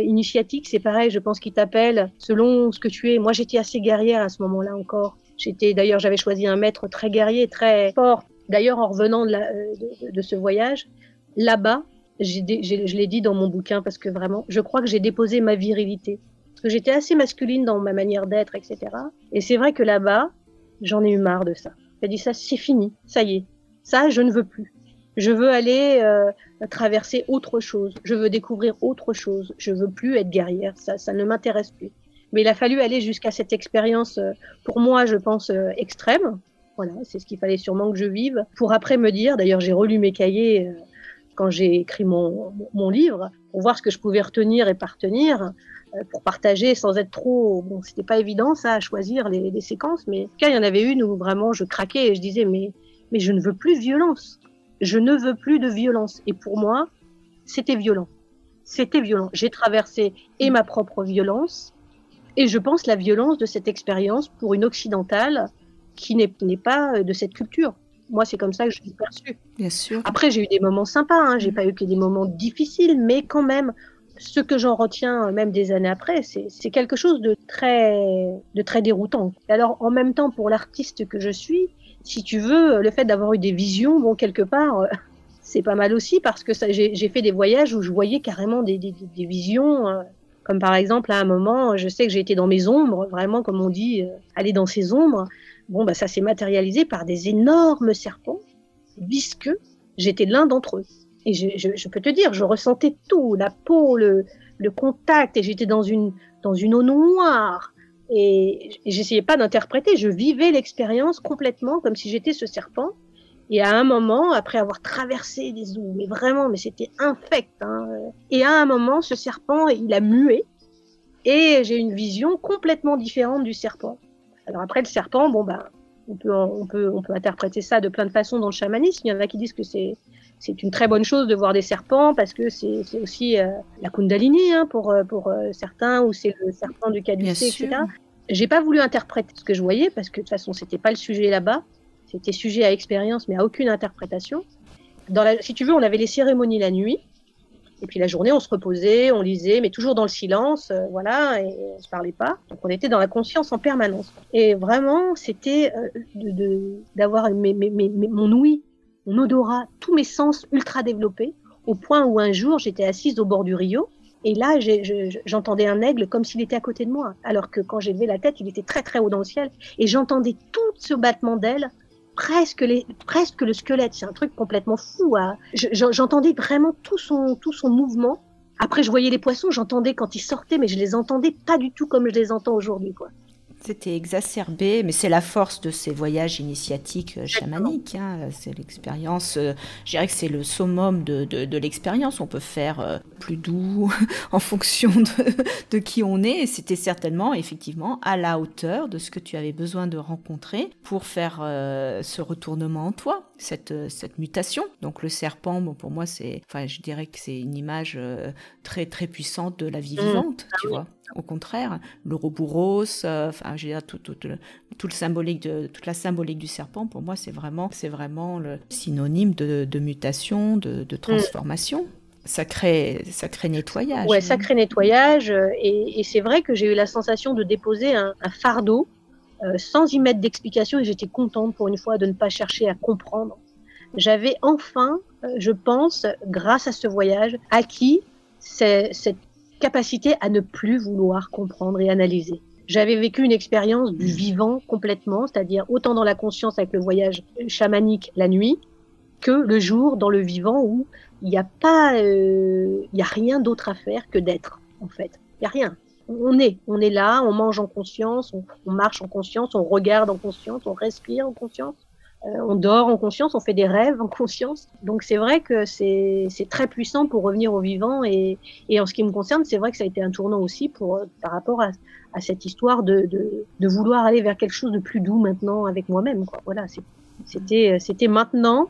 initiatique c'est pareil. Je pense qu'il t'appelle selon ce que tu es. Moi j'étais assez guerrière à ce moment-là encore. J'étais d'ailleurs j'avais choisi un maître très guerrier, très fort. D'ailleurs en revenant de, la, de, ce voyage là-bas, je l'ai dit dans mon bouquin parce que vraiment, je crois que j'ai déposé ma virilité que j'étais assez masculine dans ma manière d'être, etc. Et c'est vrai que là-bas, j'en ai eu marre de ça. J'ai dit ça, c'est fini, ça y est, ça, je ne veux plus. Je veux aller euh, traverser autre chose. Je veux découvrir autre chose. Je veux plus être guerrière. Ça, ça ne m'intéresse plus. Mais il a fallu aller jusqu'à cette expérience, euh, pour moi, je pense, euh, extrême. Voilà, c'est ce qu'il fallait sûrement que je vive. Pour après me dire, d'ailleurs, j'ai relu mes cahiers quand j'ai écrit mon, mon, livre, pour voir ce que je pouvais retenir et pas retenir. Euh, pour partager sans être trop. Bon, c'était pas évident ça à choisir les, les séquences, mais en tout cas, il y en avait une où vraiment je craquais et je disais mais mais je ne veux plus violence. Je ne veux plus de violence. Et pour moi, c'était violent. C'était violent. J'ai traversé et ma propre violence et je pense la violence de cette expérience pour une occidentale qui n'est pas de cette culture. Moi, c'est comme ça que je l'ai perçu. Bien sûr. Après, j'ai eu des moments sympas. Hein. J'ai pas eu que des moments difficiles, mais quand même, ce que j'en retiens, même des années après, c'est quelque chose de très, de très déroutant. Alors, en même temps, pour l'artiste que je suis, si tu veux, le fait d'avoir eu des visions, bon, quelque part, euh, [laughs] c'est pas mal aussi parce que j'ai fait des voyages où je voyais carrément des, visions. Euh, comme par exemple, à un moment, je sais que j'ai été dans mes ombres, vraiment, comme on dit, euh, aller dans ces ombres. Bon, bah, ça s'est matérialisé par des énormes serpents visqueux. J'étais l'un d'entre eux. Et je, peux te dire, je ressentais tout, la peau, le, le contact, et j'étais dans une, dans une eau noire. Et, j'essayais pas d'interpréter, je vivais l'expérience complètement comme si j'étais ce serpent. Et à un moment, après avoir traversé des eaux, mais vraiment, mais c'était infect. Hein, et à un moment, ce serpent, il a mué. Et j'ai une vision complètement différente du serpent. Alors après, le serpent, bon ben, on peut, on peut, on peut interpréter ça de plein de façons dans le chamanisme. Il y en a qui disent que c'est c'est une très bonne chose de voir des serpents parce que c'est aussi euh, la Kundalini hein, pour, pour euh, certains ou c'est le serpent du caducée, etc. J'ai pas voulu interpréter ce que je voyais parce que de toute façon c'était pas le sujet là-bas, c'était sujet à expérience mais à aucune interprétation. Dans la, si tu veux, on avait les cérémonies la nuit et puis la journée on se reposait, on lisait, mais toujours dans le silence, voilà, et on se parlait pas. Donc on était dans la conscience en permanence. Et vraiment c'était d'avoir de, mon ouïe mon odorat, tous mes sens ultra développés, au point où un jour j'étais assise au bord du Rio, et là j'entendais un aigle comme s'il était à côté de moi, alors que quand j'ai levé la tête, il était très très haut dans le ciel, et j'entendais tout ce battement d'ailes, presque, le squelette, c'est un truc complètement fou. Hein. J'entendais vraiment tout son, tout son mouvement. Après, je voyais les poissons, j'entendais quand ils sortaient, mais je les entendais pas du tout comme je les entends aujourd'hui, quoi. C'était exacerbé, mais c'est la force de ces voyages initiatiques euh, chamaniques. Hein. C'est l'expérience, euh, je dirais que c'est le summum de, de, de l'expérience. On peut faire euh, plus doux [laughs] en fonction de, de qui on est. Et c'était certainement, effectivement, à la hauteur de ce que tu avais besoin de rencontrer pour faire ce retournement en toi, cette, cette mutation. Donc le serpent, bon, pour moi, c'est, enfin, je dirais que c'est une image très, très puissante de la vie mmh. vivante, tu ah vois. Au contraire, le robouros, euh, enfin, je veux dire, tout, tout, le, tout, le symbolique de, toute la symbolique du serpent, pour moi, c'est vraiment, c'est vraiment le synonyme de, de mutation, de, de transformation. Sacré, sacré nettoyage. Ouais, sacré nettoyage. Euh, et, et c'est vrai que j'ai eu la sensation de déposer un, un fardeau euh, sans y mettre d'explication et j'étais contente pour une fois de ne pas chercher à comprendre. J'avais enfin, euh, je pense, grâce à ce voyage, acquis cette capacité à ne plus vouloir comprendre et analyser. J'avais vécu une expérience du vivant complètement, c'est-à-dire autant dans la conscience avec le voyage chamanique la nuit, que le jour dans le vivant où il n'y a pas, euh, il a rien d'autre à faire que d'être en fait. Il y a rien. On est, on est là, on mange en conscience, on, marche en conscience, on regarde en conscience, on respire en conscience. Euh, on dort en conscience, on fait des rêves en conscience. Donc c'est vrai que c'est très puissant pour revenir au vivant. Et, et en ce qui me concerne, c'est vrai que ça a été un tournant aussi pour, par rapport à, à cette histoire de, de, vouloir aller vers quelque chose de plus doux maintenant avec moi-même. Voilà, c'était c'était maintenant.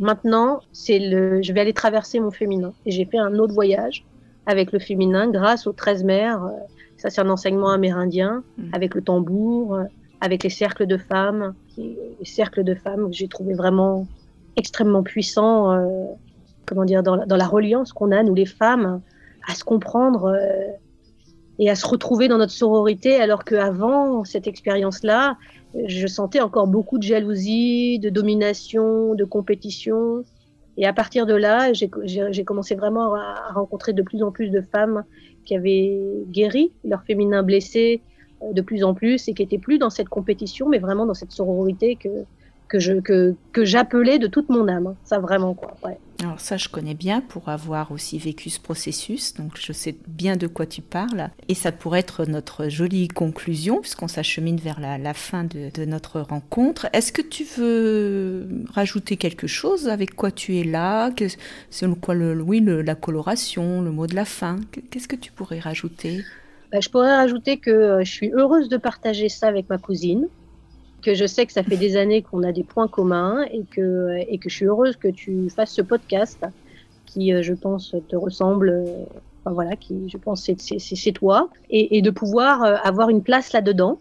Maintenant, c'est le, je vais aller traverser mon féminin. Et j'ai fait un autre voyage avec le féminin grâce aux 13 mères. Ça, c'est un enseignement amérindien mmh. avec le tambour, avec les cercles de femmes. Les cercles de femmes que j'ai trouvé vraiment extrêmement puissants, euh, comment dire, dans, dans la reliance qu'on a, nous les femmes, à se comprendre euh, et à se retrouver dans notre sororité, alors qu'avant cette expérience-là, je sentais encore beaucoup de jalousie, de domination, de compétition. Et à partir de là, j'ai commencé vraiment à rencontrer de plus en plus de femmes qui avaient guéri leur féminin blessé euh, de plus en plus et qui n'étaient plus dans cette compétition, mais vraiment dans cette sororité que, que je que, que j'appelais de toute mon âme. Ça vraiment quoi. Ouais. Alors ça, je connais bien pour avoir aussi vécu ce processus, donc je sais bien de quoi tu parles. Et ça pourrait être notre jolie conclusion, puisqu'on s'achemine vers la, fin de, notre rencontre. Est-ce que tu veux rajouter quelque chose avec quoi tu es là? C'est quoi le, oui, le, la coloration, le mot de la fin? Qu'est-ce que tu pourrais rajouter? Ben, Je pourrais rajouter que euh, je suis heureuse de partager ça avec ma cousine que je sais que ça fait des années qu'on a des points communs et que, et que je suis heureuse que tu fasses ce podcast qui, euh, je pense, te ressemble. Euh, enfin, voilà, qui, je pense, c'est toi. Et, et, de pouvoir euh, avoir une place là-dedans.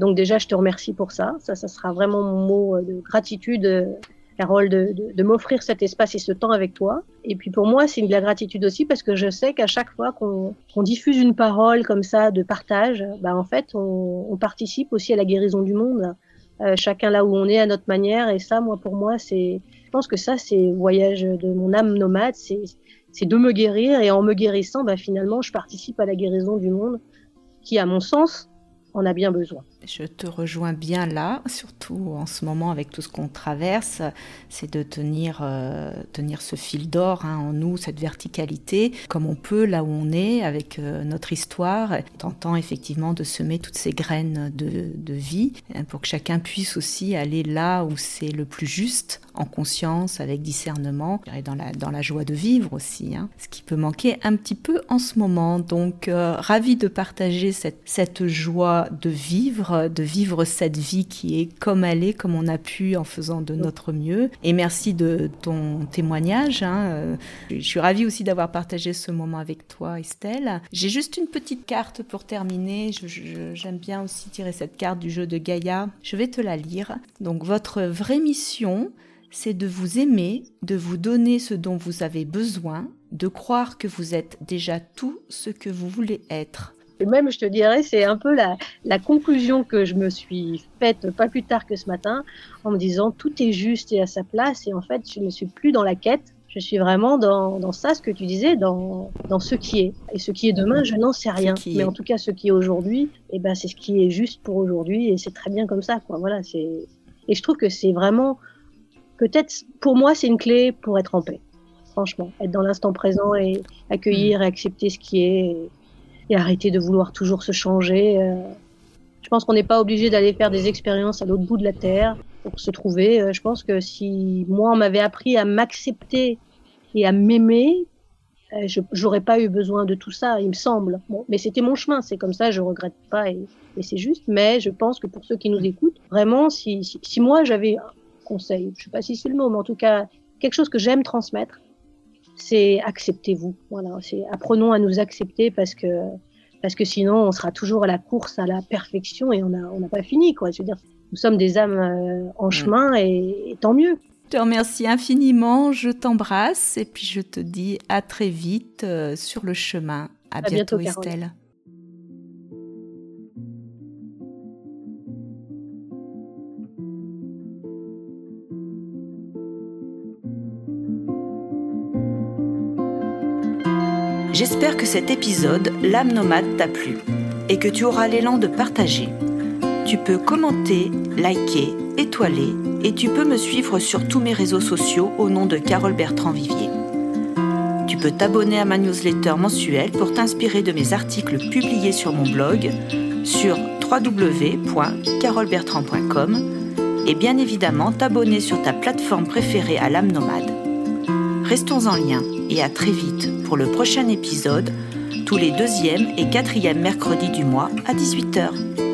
Donc déjà, je te remercie pour ça. Ça, ça sera vraiment mon mot de gratitude Carole, de, de, de m'offrir cet espace et ce temps avec toi. Et puis pour moi, c'est de la gratitude aussi parce que je sais qu'à chaque fois qu'on diffuse une parole comme ça de partage, bah en fait, on, on participe aussi à la guérison du monde. Euh, chacun là où on est à notre manière. Et ça, moi, pour moi, c'est, je pense que ça, c'est voyage de mon âme nomade, c'est, c'est de me guérir. Et en me guérissant, bah, finalement, je participe à la guérison du monde qui, à mon sens, en a bien besoin. Je te rejoins bien là, [laughs] surtout en ce moment avec tout ce qu'on traverse, c'est de tenir, euh, tenir ce fil d'or hein, en nous, cette verticalité, comme on peut là où on est, avec euh, notre histoire, tentant effectivement de semer toutes ces graines de, vie, hein, pour que chacun puisse aussi aller là où c'est le plus juste, en conscience, avec discernement, et dans la, dans la joie de vivre aussi, hein, ce qui peut manquer un petit peu en ce moment. Donc, euh, ravi de partager cette, cette joie de vivre de vivre cette vie qui est comme elle est, comme on a pu en faisant de notre mieux. Et merci de ton témoignage. Hein. Je suis ravie aussi d'avoir partagé ce moment avec toi, Estelle. J'ai juste une petite carte pour terminer. J'aime bien aussi tirer cette carte du jeu de Gaïa. Je vais te la lire. Donc, votre vraie mission, c'est de vous aimer, de vous donner ce dont vous avez besoin, de croire que vous êtes déjà tout ce que vous voulez être et même, je te dirais, c'est un peu la, la, conclusion que je me suis faite pas plus tard que ce matin, en me disant tout est juste et à sa place. Et en fait, je ne suis plus dans la quête. Je suis vraiment dans, dans ça, ce que tu disais, dans, dans ce qui est. Et ce qui est demain, je n'en sais rien. Mais en tout cas, ce qui est aujourd'hui, eh ben, c'est ce qui est juste pour aujourd'hui. Et c'est très bien comme ça, quoi. Voilà, et je trouve que c'est vraiment, peut-être, pour moi, c'est une clé pour être en paix. Franchement, être dans l'instant présent et accueillir et accepter ce qui est et arrêter de vouloir toujours se changer. Euh. Je pense qu'on n'est pas obligé d'aller faire des expériences à l'autre bout de la terre pour se trouver. Euh, je pense que si moi on m'avait appris à m'accepter et à m'aimer, euh, je j'aurais pas eu besoin de tout ça, il me semble. Mais c'était mon chemin, c'est comme ça, je regrette pas et, et c'est juste. Mais je pense que pour ceux qui nous écoutent, vraiment, si, si, si moi j'avais un conseil, je sais pas si c'est le mot, mais en tout cas quelque chose que j'aime transmettre, c'est acceptez-vous. Voilà, c'est apprenons à nous accepter parce que parce que sinon on sera toujours à la course à la perfection et on n'a on pas fini quoi. Je veux dire, nous sommes des âmes euh, en mm. chemin et, et, tant mieux. Je te remercie infiniment, je t'embrasse et puis je te dis à très vite euh, sur le chemin. À, à bientôt, bientôt Estelle. J'espère que cet épisode, L'âme nomade, t'a plu et que tu auras l'élan de partager. Tu peux commenter, liker, étoiler et tu peux me suivre sur tous mes réseaux sociaux au nom de Carole Bertrand Vivier. Tu peux t'abonner à ma newsletter mensuelle pour t'inspirer de mes articles publiés sur mon blog sur www.carolebertrand.com et bien évidemment t'abonner sur ta plateforme préférée à l'âme nomade. Restons en lien et à très vite pour le prochain épisode, tous les deuxième et quatrième mercredis du mois à 18h.